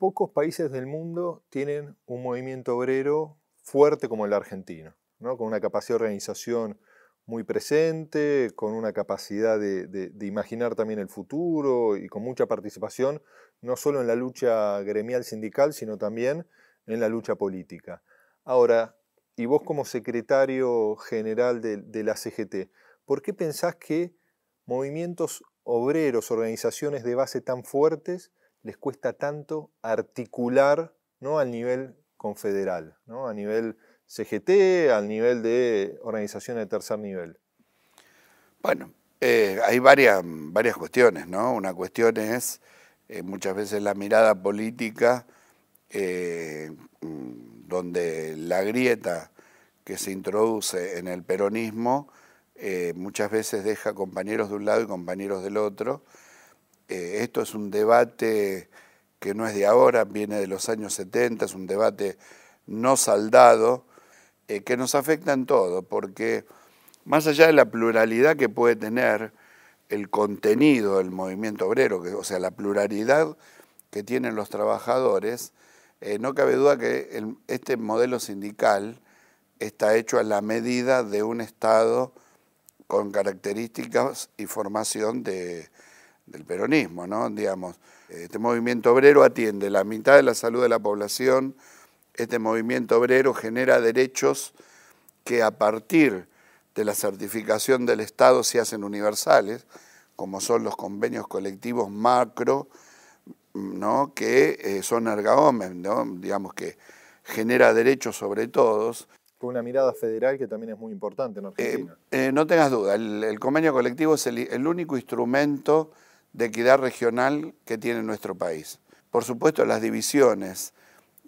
pocos países del mundo tienen un movimiento obrero fuerte como el argentino, ¿no? con una capacidad de organización muy presente, con una capacidad de, imaginar también el futuro y con mucha participación, no solo en la lucha gremial sindical, sino también en la lucha política. Ahora, y vos como secretario general de, de la CGT, ¿por qué pensás que movimientos obreros, organizaciones de base tan fuertes, les cuesta tanto articular ¿no? al nivel confederal, ¿no? a nivel CGT, al nivel de organizaciones de tercer nivel? Bueno, eh, hay varias, varias cuestiones, ¿no? Una cuestión es eh, muchas veces la mirada política, eh, donde la grieta que se introduce en el peronismo muchas veces deja compañeros de un lado y compañeros del otro. Esto es un debate que no es de ahora, viene de los años 70, es un debate no saldado, eh, que nos afecta en todo, porque más allá de la pluralidad que puede tener el contenido del movimiento obrero, o sea, la pluralidad que tienen los trabajadores, eh, no cabe duda que este modelo sindical está hecho a la medida de un Estado con características y formación del peronismo, ¿no? Digamos, este movimiento obrero atiende la mitad de la salud de la población, este movimiento obrero genera derechos que a partir de la certificación del Estado se hacen universales, como son los convenios colectivos macro, ¿no? que eh, son ergaomes, ¿no? digamos que genera derechos sobre todos. Con una mirada federal que también es muy importante en Argentina. Eh, eh, no tengas duda, el, convenio colectivo es el único instrumento de equidad regional que tiene nuestro país. Por supuesto, las divisiones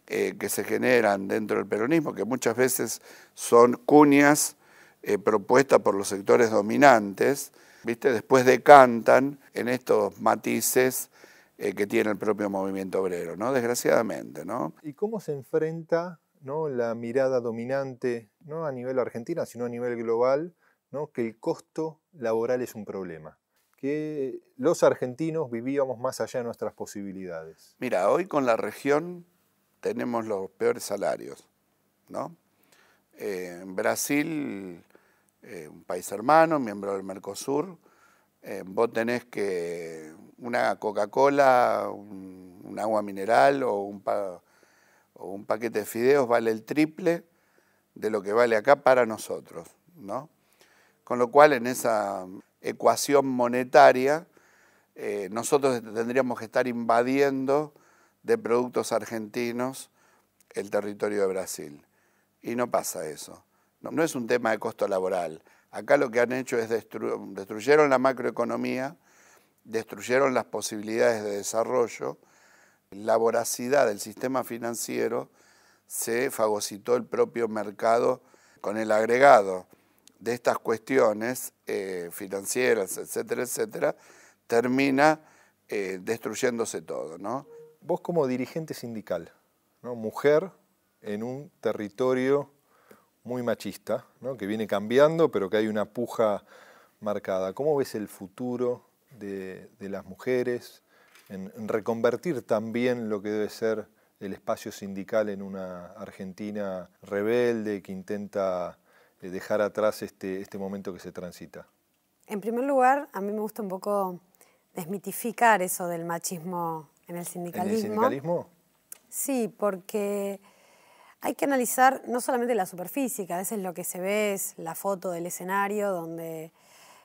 eh, que se generan dentro del peronismo, que muchas veces son cuñas eh, propuestas por los sectores dominantes, ¿viste? después decantan en estos matices eh, que tiene el propio movimiento obrero, ¿no? desgraciadamente. ¿no? ¿Y cómo se enfrenta ¿no? la mirada dominante, no a nivel argentina, sino a nivel global, ¿no? que el costo laboral es un problema? Que los argentinos vivíamos más allá de nuestras posibilidades. Mira, hoy con la región tenemos los peores salarios, ¿no? Eh, en Brasil, eh, un país hermano, miembro del Mercosur, eh, vos tenés que una Coca-Cola, un, agua mineral o un, o un paquete de fideos vale el triple de lo que vale acá para nosotros, ¿no? Con lo cual en esa ecuación monetaria nosotros tendríamos que estar invadiendo de productos argentinos el territorio de Brasil. Y no pasa eso. No, es un tema de costo laboral. Acá lo que han hecho es destruyeron la macroeconomía, destruyeron las posibilidades de desarrollo, la voracidad del sistema financiero, se fagocitó el propio mercado con el agregado de estas cuestiones eh, financieras, etcétera, etcétera, termina eh, destruyéndose todo, ¿no? vos como dirigente sindical, ¿no? mujer en un territorio muy machista, ¿no? que viene cambiando, pero que hay una puja marcada. ¿Cómo ves el futuro de, las mujeres en, reconvertir también lo que debe ser el espacio sindical en una Argentina rebelde que intenta dejar atrás este, este momento que se transita? En primer lugar, a mí me gusta un poco desmitificar eso del machismo en el sindicalismo. ¿En el sindicalismo? Sí, porque hay que analizar no solamente la superficie, que a veces lo que se ve es la foto del escenario donde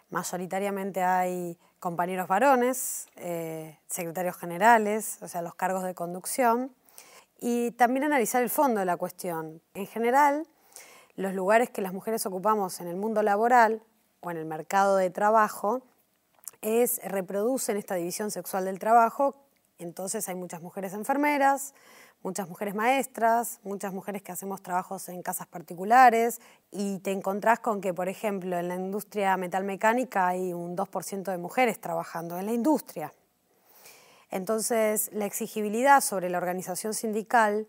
mayoritariamente hay compañeros varones, eh, secretarios generales, o sea, los cargos de conducción, y también analizar el fondo de la cuestión. En general, los lugares que las mujeres ocupamos en el mundo laboral o en el mercado de trabajo es, reproducen esta división sexual del trabajo entonces hay muchas mujeres enfermeras, muchas mujeres maestras, muchas mujeres que hacemos trabajos en casas particulares y te encontrás con que, por ejemplo, en la industria metalmecánica hay un 2% de mujeres trabajando en la industria. Entonces, la exigibilidad sobre la organización sindical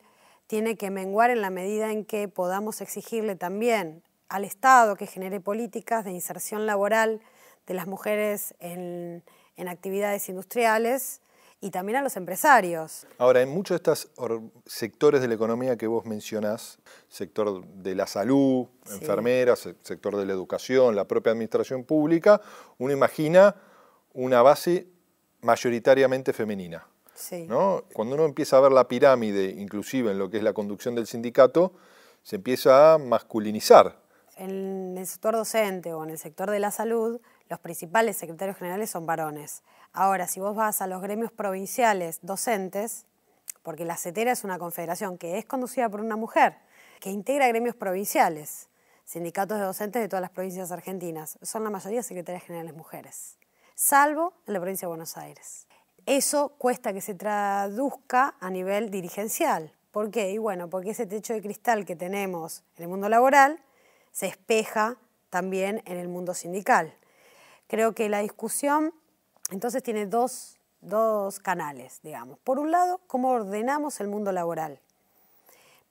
tiene que menguar en la medida en que podamos exigirle también al Estado que genere políticas de inserción laboral de las mujeres en, en actividades industriales y también a los empresarios. Ahora, en muchos de estos sectores de la economía que vos mencionás, sector de la salud, enfermeras, sector de la educación, la propia administración pública, uno imagina una base mayoritariamente femenina. ¿No? Cuando uno empieza a ver la pirámide, inclusive en lo que es la conducción del sindicato, se empieza a masculinizar. En el sector docente o en el sector de la salud, los principales secretarios generales son varones. Ahora, si vos vas a los gremios provinciales docentes, porque la CETERA es una confederación que es conducida por una mujer, que integra gremios provinciales, sindicatos de docentes de todas las provincias argentinas, son la mayoría secretarias generales mujeres, salvo en la provincia de Buenos Aires. Eso cuesta que se traduzca a nivel dirigencial. ¿Por qué? Y bueno, porque ese techo de cristal que tenemos en el mundo laboral se espeja también en el mundo sindical. Creo que la discusión entonces tiene dos, canales, digamos. Por un lado, cómo ordenamos el mundo laboral.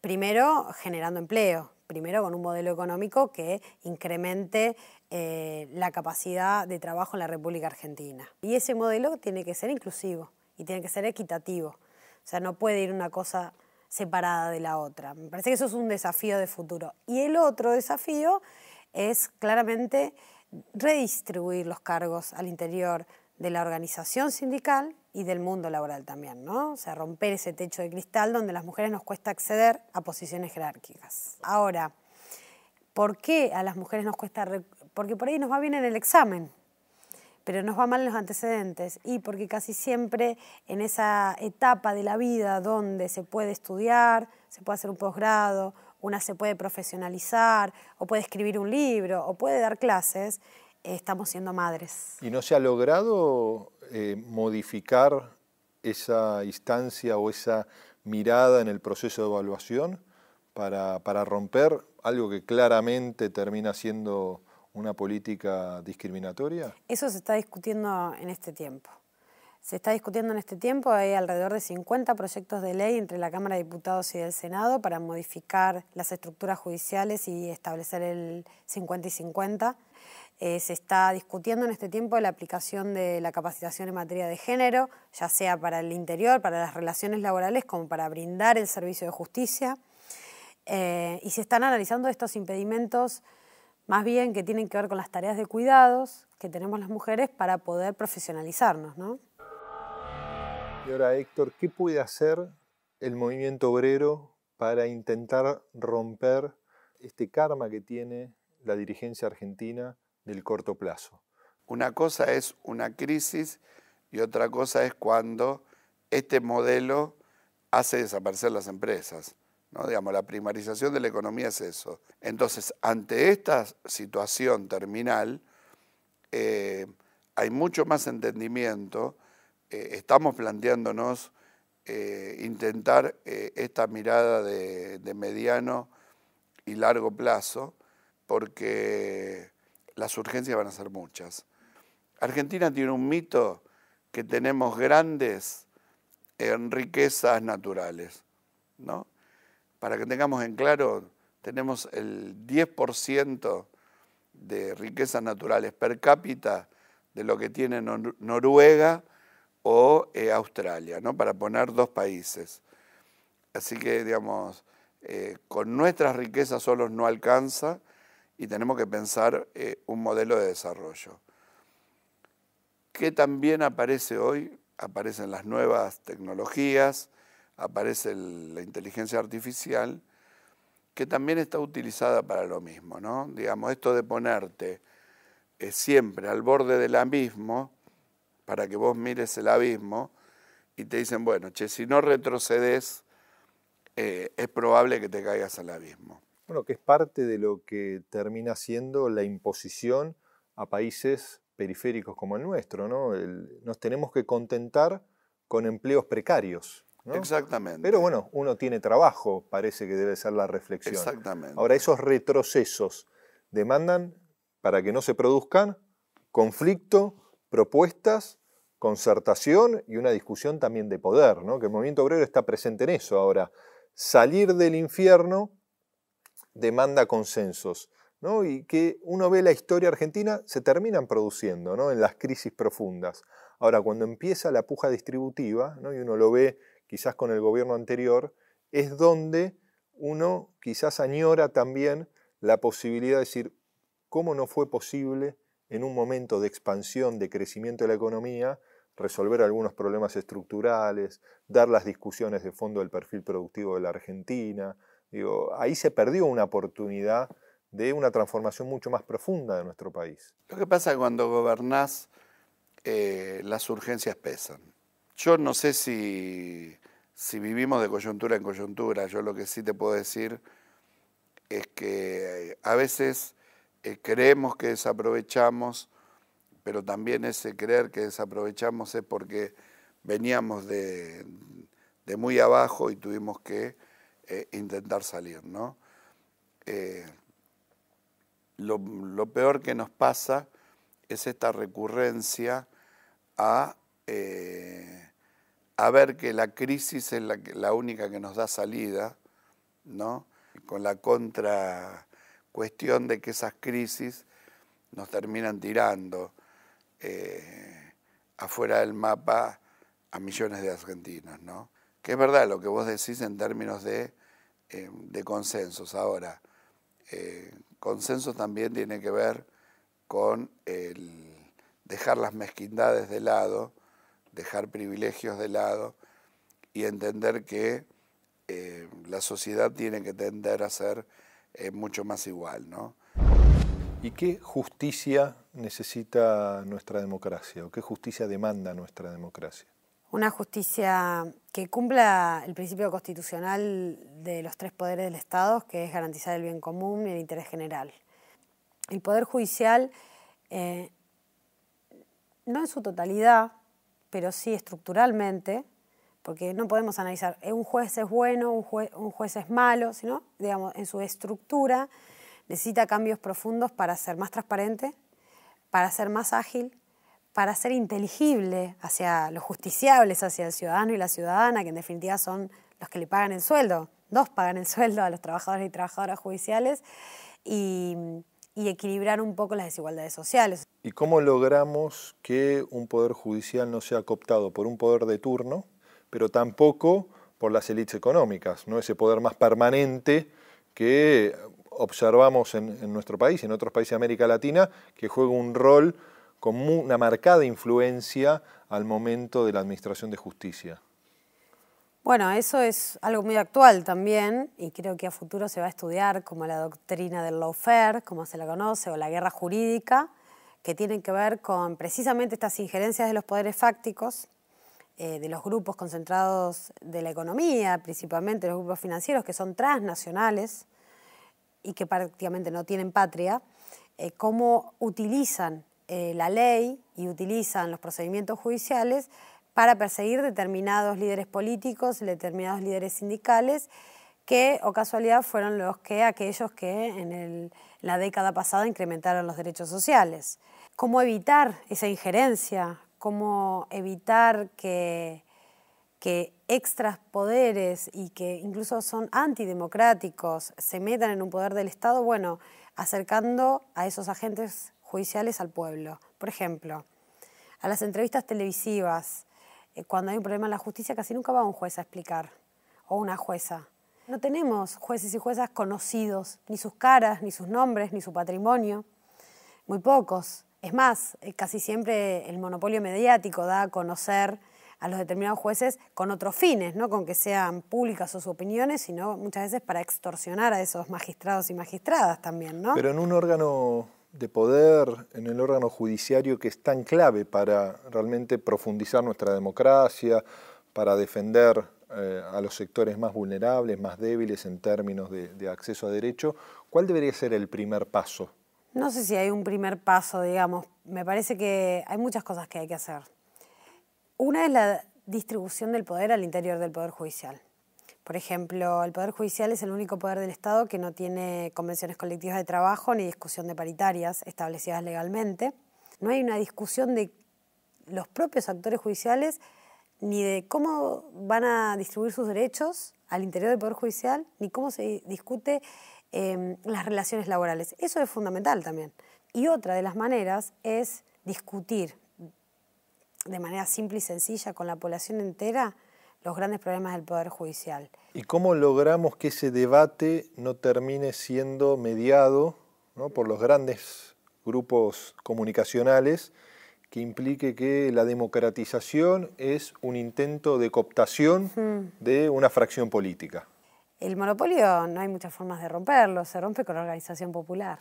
Primero, generando empleo, primero con un modelo económico que incremente eh, la capacidad de trabajo en la República Argentina. Y ese modelo tiene que ser inclusivo y tiene que ser equitativo. O sea, no puede ir una cosa separada de la otra. Me parece que eso es un desafío de futuro. Y el otro desafío es claramente redistribuir los cargos al interior de la organización sindical y del mundo laboral también, ¿no? O sea, romper ese techo de cristal donde las mujeres nos cuesta acceder a posiciones jerárquicas. Ahora, ¿por qué a las mujeres nos cuesta? Porque por ahí nos va bien en el examen, pero nos va mal en los antecedentes y porque casi siempre en esa etapa de la vida donde se puede estudiar, se puede hacer un posgrado, una se puede profesionalizar o puede escribir un libro o puede dar clases, estamos siendo madres. ¿Y no se ha logrado eh, modificar esa instancia o esa mirada en el proceso de evaluación para, para romper algo que claramente termina siendo una política discriminatoria? Eso se está discutiendo en este tiempo. Se está discutiendo en este tiempo, hay alrededor de 50 proyectos de ley entre la Cámara de Diputados y el Senado para modificar las estructuras judiciales y establecer el 50 y 50. Eh, se está discutiendo en este tiempo la aplicación de la capacitación en materia de género, ya sea para el interior, para las relaciones laborales, como para brindar el servicio de justicia. Eh, y se están analizando estos impedimentos más bien que tienen que ver con las tareas de cuidados que tenemos las mujeres para poder profesionalizarnos. ¿no? Y ahora, Héctor, ¿qué puede hacer el movimiento obrero para intentar romper este karma que tiene la dirigencia argentina del corto plazo. Una cosa es una crisis y otra cosa es cuando este modelo hace desaparecer las empresas. ¿no? Digamos, la primarización de la economía es eso. Entonces, ante esta situación terminal, eh, hay mucho más entendimiento. Eh, estamos planteándonos eh, intentar esta mirada de, de mediano y largo plazo, porque las urgencias van a ser muchas. Argentina tiene un mito que tenemos grandes riquezas naturales, ¿no? Para que tengamos en claro, tenemos el 10% de riquezas naturales per cápita de lo que tiene Noruega o eh, Australia, ¿no? Para poner dos países. Así que, digamos, eh, con nuestras riquezas solos no alcanza y tenemos que pensar eh, un modelo de desarrollo. Que también aparece hoy, aparecen las nuevas tecnologías, aparece la inteligencia artificial, que también está utilizada para lo mismo, ¿no? Digamos, esto de ponerte eh, siempre al borde del abismo, para que vos mires el abismo, y te dicen, bueno, che, si no retrocedes, eh, es probable que te caigas al abismo. Bueno, que es parte de lo que termina siendo la imposición a países periféricos como el nuestro, ¿no? nos tenemos que contentar con empleos precarios. Exactamente. Pero bueno, uno tiene trabajo, parece que debe ser la reflexión. Exactamente. Ahora, esos retrocesos demandan, para que no se produzcan, conflicto, propuestas, concertación y una discusión también de poder, ¿no? que el movimiento obrero está presente en eso. Ahora, salir del infierno demanda consensos. ¿no? Y que uno ve la historia argentina, se terminan produciendo ¿no? en las crisis profundas. Ahora, cuando empieza la puja distributiva, ¿no? y uno lo ve quizás con el gobierno anterior, es donde uno quizás añora también la posibilidad de decir, ¿cómo no fue posible en un momento de expansión, de crecimiento de la economía, resolver algunos problemas estructurales, dar las discusiones de fondo del perfil productivo de la Argentina? Digo, ahí se perdió una oportunidad de una transformación mucho más profunda de nuestro país. Lo que pasa es que cuando gobernás, eh, las urgencias pesan. Yo no sé si, si vivimos de coyuntura en coyuntura, yo lo que sí te puedo decir es que eh, a veces eh, creemos que desaprovechamos, pero también ese creer que desaprovechamos es porque veníamos de, muy abajo y tuvimos que intentar salir, ¿no? lo, peor que nos pasa es esta recurrencia a, eh, a ver que la crisis es la, la, única que nos da salida, ¿no? con la contra cuestión de que esas crisis nos terminan tirando eh, afuera del mapa a millones de argentinos, ¿no? Que es verdad lo que vos decís en términos de, eh, de consensos. Ahora, consenso también tiene que ver con dejar las mezquindades de lado, dejar privilegios de lado y entender que eh, la sociedad tiene que tender a ser eh, mucho más igual. ¿no? ¿Y qué justicia necesita nuestra democracia o qué justicia demanda nuestra democracia? Una justicia que cumpla el principio constitucional de los tres poderes del Estado, que es garantizar el bien común y el interés general. El Poder Judicial, eh, no en su totalidad, pero sí estructuralmente, porque no podemos analizar, eh, un juez es bueno, un un juez es malo, sino, digamos, en su estructura necesita cambios profundos para ser más transparente, para ser más ágil, para ser inteligible hacia los justiciables, hacia el ciudadano y la ciudadana, que en definitiva son los que le pagan el sueldo. Dos pagan el sueldo a los trabajadores y trabajadoras judiciales y, equilibrar un poco las desigualdades sociales. ¿Y cómo logramos que un poder judicial no sea cooptado por un poder de turno, pero tampoco por las élites económicas, ¿no? ese poder más permanente que observamos en, en nuestro país y en otros países de América Latina, que juega un rol con una marcada influencia al momento de la administración de justicia. Bueno, eso es algo muy actual también y creo que a futuro se va a estudiar como la doctrina del lawfare, como se la conoce, o la guerra jurídica, que tienen que ver con precisamente estas injerencias de los poderes fácticos, eh, de los grupos concentrados de la economía, principalmente los grupos financieros que son transnacionales y que prácticamente no tienen patria, eh, cómo utilizan eh, la ley y utilizan los procedimientos judiciales para perseguir determinados líderes políticos, determinados líderes sindicales, que o casualidad fueron los que aquellos que en la década pasada incrementaron los derechos sociales. ¿Cómo evitar esa injerencia? ¿Cómo evitar que, que extras poderes y que incluso son antidemocráticos se metan en un poder del Estado? Bueno, acercando a esos agentes judiciales al pueblo. Por ejemplo, a las entrevistas televisivas, eh, cuando hay un problema en la justicia, casi nunca va un juez a explicar, o una jueza. No tenemos jueces y juezas conocidos, ni sus caras, ni sus nombres, ni su patrimonio. Muy pocos. Es más, eh, casi siempre el monopolio mediático da a conocer a los determinados jueces con otros fines, no con que sean públicas sus opiniones, sino muchas veces para extorsionar a esos magistrados y magistradas también, ¿no? Pero en un órgano de poder en el órgano judiciario que es tan clave para realmente profundizar nuestra democracia, para defender eh, a los sectores más vulnerables, más débiles en términos de, acceso a derecho, ¿cuál debería ser el primer paso? No sé si hay un primer paso, digamos. Me parece que hay muchas cosas que hay que hacer. Una es la distribución del poder al interior del Poder Judicial. Por ejemplo, el Poder Judicial es el único poder del Estado que no tiene convenciones colectivas de trabajo ni discusión de paritarias establecidas legalmente. No hay una discusión de los propios actores judiciales ni de cómo van a distribuir sus derechos al interior del Poder Judicial, ni cómo se discute em, las relaciones laborales. Eso es fundamental también. Y otra de las maneras es discutir de manera simple y sencilla con la población entera los grandes problemas del Poder Judicial. ¿Y cómo logramos que ese debate no termine siendo mediado por los grandes grupos comunicacionales que implique que la democratización es un intento de cooptación de una fracción política? El monopolio no hay muchas formas de romperlo, se rompe con la organización popular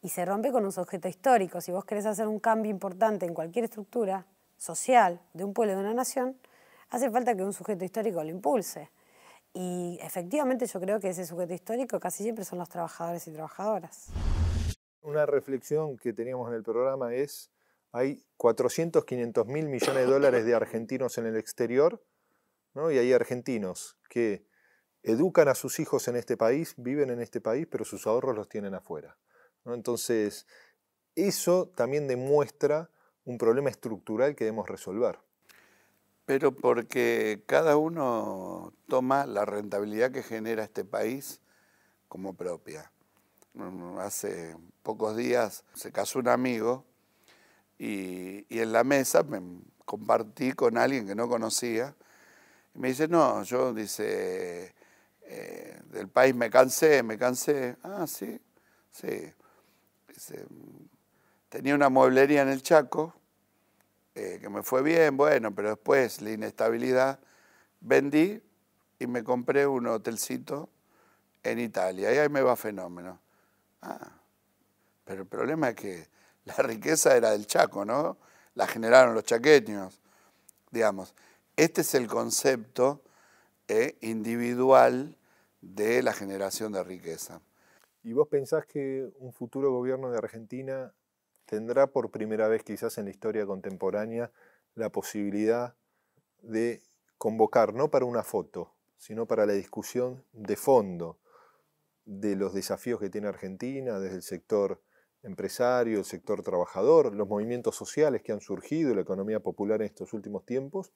y se rompe con un sujeto histórico. Si vos querés hacer un cambio importante en cualquier estructura social de un pueblo, de una nación, hace falta que un sujeto histórico lo impulse. Y efectivamente yo creo que ese sujeto histórico casi siempre son los trabajadores y trabajadoras. Una reflexión que teníamos en el programa es, hay 400, 500 mil millones de dólares de argentinos en el exterior, ¿no? y hay argentinos que educan a sus hijos en este país, viven en este país, pero sus ahorros los tienen afuera. Entonces, eso también demuestra un problema estructural que debemos resolver. Pero porque cada uno toma la rentabilidad que genera este país como propia. Mm, hace pocos días se casó un amigo y, en la mesa me compartí con alguien que no conocía. Y me dice, no, yo, dice, eh, del país me cansé, me cansé. Ah, sí, sí. tenía una mueblería en el Chaco eh, que me fue bien, bueno, pero después la inestabilidad, vendí y me compré un hotelcito en Italia y ahí me va fenómeno. Ah, pero el problema es que la riqueza era del Chaco, ¿no? La generaron los chaqueños, digamos. Este es el concepto eh, individual de la generación de riqueza. ¿Y vos pensás que un futuro gobierno de Argentina tendrá por primera vez quizás en la historia contemporánea la posibilidad de convocar, no para una foto, sino para la discusión de fondo de los desafíos que tiene Argentina desde el sector empresario, el sector trabajador, los movimientos sociales que han surgido, la economía popular en estos últimos tiempos,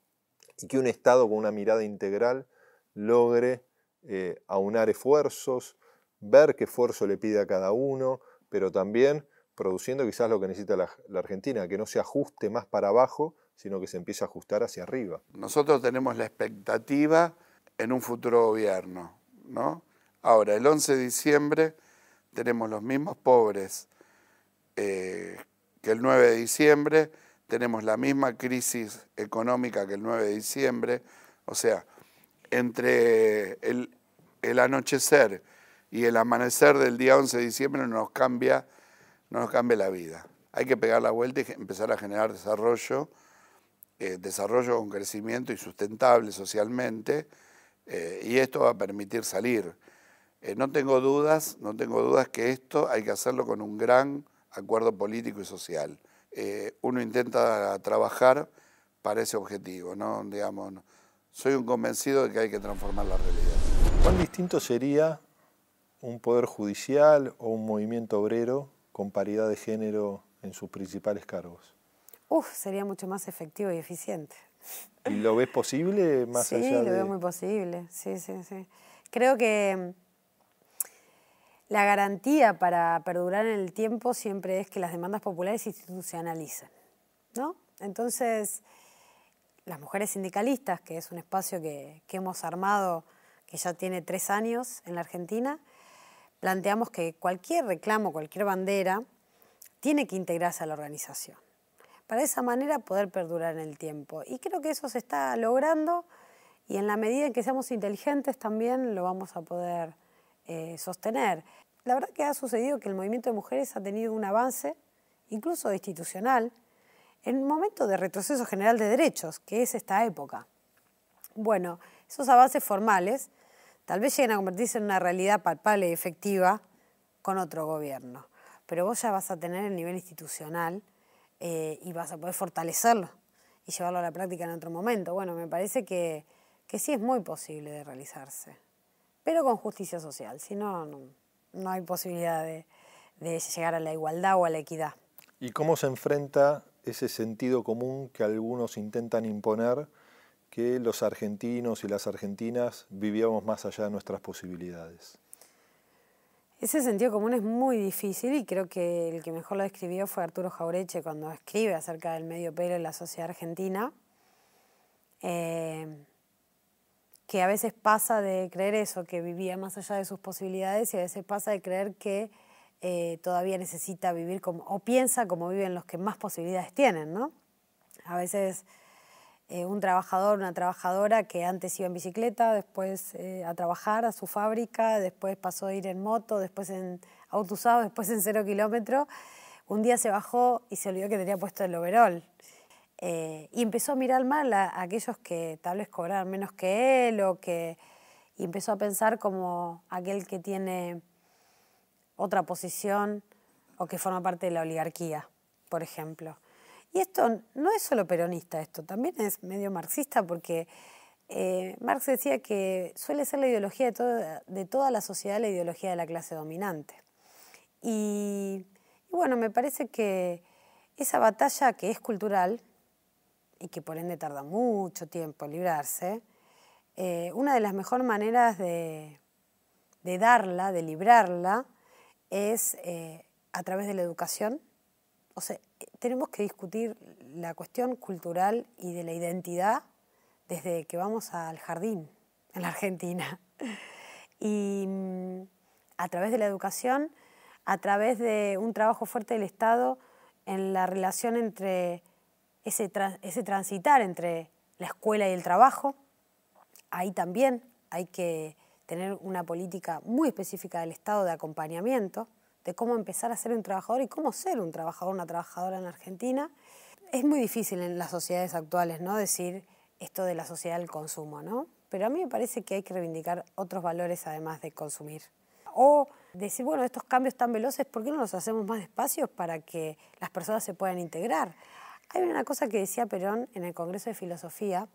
y que un Estado con una mirada integral logre eh, aunar esfuerzos, ver qué esfuerzo le pide a cada uno, pero también produciendo quizás lo que necesita la, Argentina, que no se ajuste más para abajo, sino que se empiece a ajustar hacia arriba. Nosotros tenemos la expectativa en un futuro gobierno, ¿no? Ahora, el 11 de diciembre tenemos los mismos pobres eh, que el 9 de diciembre, tenemos la misma crisis económica que el 9 de diciembre, o sea, entre el, el anochecer y el amanecer del día 11 de diciembre nos cambia no nos cambie la vida. Hay que pegar la vuelta y empezar a generar desarrollo, eh, desarrollo con crecimiento y sustentable socialmente, eh, y esto va a permitir salir. Eh, no tengo dudas, no tengo dudas que esto hay que hacerlo con un gran acuerdo político y social. uno intenta trabajar para ese objetivo, ¿no? Digamos, soy un convencido de que hay que transformar la realidad. ¿Cuán distinto sería un poder judicial o un movimiento obrero con paridad de género en sus principales cargos? Uf, sería mucho más efectivo y eficiente. ¿Y lo ves posible más allá de...? Sí, lo veo muy posible, sí, sí, sí. Creo que mm, la garantía para perdurar en el tiempo siempre es que las demandas populares se institucionalicen, ¿no? Entonces, las mujeres sindicalistas, que es un espacio que, que hemos armado, que ya tiene tres años en la Argentina, planteamos que cualquier reclamo, cualquier bandera, tiene que integrarse a la organización. Para de esa manera poder perdurar en el tiempo. Y creo que eso se está logrando y en la medida en que seamos inteligentes también lo vamos a poder eh, sostener. La verdad que ha sucedido que el movimiento de mujeres ha tenido un avance, incluso institucional, en un momento de retroceso general de derechos, que es esta época. Bueno, esos avances formales Tal vez lleguen a convertirse en una realidad palpable y efectiva con otro gobierno, pero vos ya vas a tener el nivel institucional eh, y vas a poder fortalecerlo y llevarlo a la práctica en otro momento. Bueno, me parece que, sí es muy posible de realizarse, pero con justicia social, si no, no, hay posibilidad de, de llegar a la igualdad o a la equidad. ¿Y cómo se enfrenta ese sentido común que algunos intentan imponer? Que los argentinos y las argentinas vivíamos más allá de nuestras posibilidades? Ese sentido común es muy difícil y creo que el que mejor lo describió fue Arturo Jaureche cuando escribe acerca del medio pelo en la sociedad argentina. Eh, que a veces pasa de creer eso, que vivía más allá de sus posibilidades, y a veces pasa de creer que eh, todavía necesita vivir como, o piensa como viven los que más posibilidades tienen, ¿no? A veces eh, un trabajador, una trabajadora que antes iba en bicicleta, después eh, a trabajar a su fábrica, después pasó a ir en moto, después en auto usado, después en cero kilómetro, un día se bajó y se olvidó que tenía puesto el overol. y empezó a mirar mal a, aquellos que tal vez menos que él o que... Y empezó a pensar como aquel que tiene otra posición o que forma parte de la oligarquía, por ejemplo. Y esto no es solo peronista, esto también es medio marxista porque eh, Marx decía que suele ser la ideología de, de, toda la sociedad la ideología de la clase dominante. Y, bueno, me parece que esa batalla que es cultural y que por ende tarda mucho tiempo en librarse, eh, una de las mejores maneras de, de darla, de librarla, es eh, a través de la educación. O sea, tenemos que discutir la cuestión cultural y de la identidad desde que vamos al jardín en la Argentina. Y mm, a través de la educación, a través de un trabajo fuerte del Estado en la relación entre ese, ese transitar entre la escuela y el trabajo, ahí también hay que tener una política muy específica del Estado de acompañamiento, de cómo empezar a ser un trabajador y cómo ser un trabajador, una trabajadora en Argentina. Es muy difícil en las sociedades actuales, ¿no? Decir esto de la sociedad del consumo, ¿no? Pero a mí me parece que hay que reivindicar otros valores además de consumir. O decir, bueno, estos cambios tan veloces, ¿por qué no los hacemos más despacios para que las personas se puedan integrar? Hay una cosa que decía Perón en el Congreso de Filosofía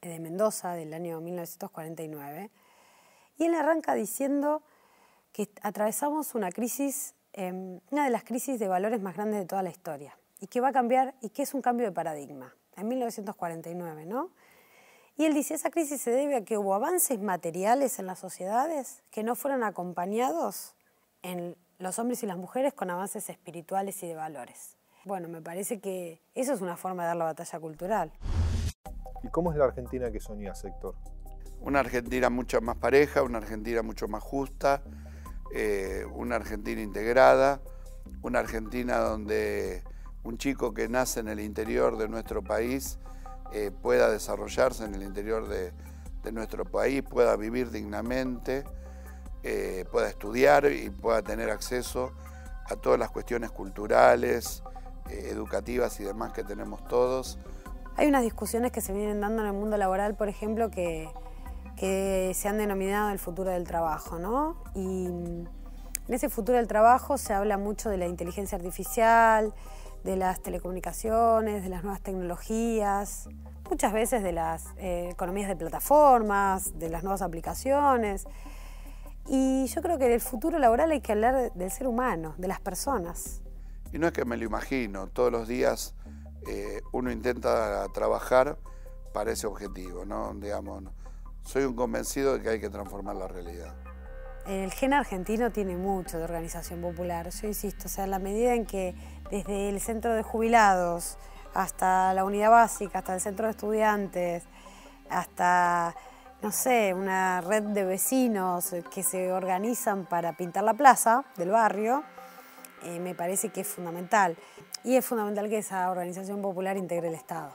de Mendoza del año 1949, y él arranca diciendo que atravesamos una crisis, em, una de las crisis de valores más grandes de toda la historia, y que va a cambiar, y que es un cambio de paradigma, en 1949, ¿no? Y él dice, esa crisis se debe a que hubo avances materiales en las sociedades que no fueron acompañados en los hombres y las mujeres con avances espirituales y de valores. Bueno, me parece que eso es una forma de dar la batalla cultural. ¿Y cómo es la Argentina que soñó sector? una Argentina mucho más pareja, una Argentina mucho más justa, eh, una Argentina integrada, una Argentina donde un chico que nace en el interior de nuestro país eh, pueda desarrollarse en el interior de, nuestro país, pueda vivir dignamente, eh, pueda estudiar y pueda tener acceso a todas las cuestiones culturales, educativas y demás que tenemos todos. Hay unas discusiones que se vienen dando en el mundo laboral, por ejemplo, que que se han denominado el futuro del trabajo, ¿no? Y en ese futuro del trabajo se habla mucho de la inteligencia artificial, de las telecomunicaciones, de las nuevas tecnologías, muchas veces de las eh, economías de plataformas, de las nuevas aplicaciones. Y yo creo que del futuro laboral hay que hablar del ser humano, de las personas. Y no es que me lo imagino, todos los días eh, uno intenta trabajar para ese objetivo, ¿no? Digamos, soy un convencido de que hay que transformar la realidad. El gen argentino tiene mucho de organización popular, yo insisto, o sea, en la medida en que desde el centro de jubilados hasta la unidad básica, hasta el centro de estudiantes, hasta, no sé, una red de vecinos que se organizan para pintar la plaza del barrio, eh, me parece que es fundamental. Y es fundamental que esa organización popular integre el Estado.